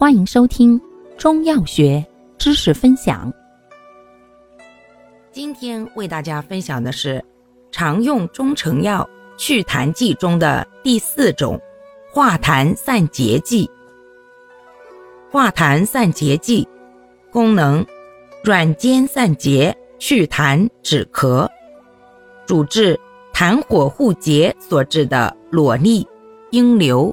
欢迎收听中药学知识分享。今天为大家分享的是常用中成药祛痰剂中的第四种化痰散结剂。化痰散结剂功能：软坚散结，祛痰止咳，主治痰火互结所致的瘰痢、阴流。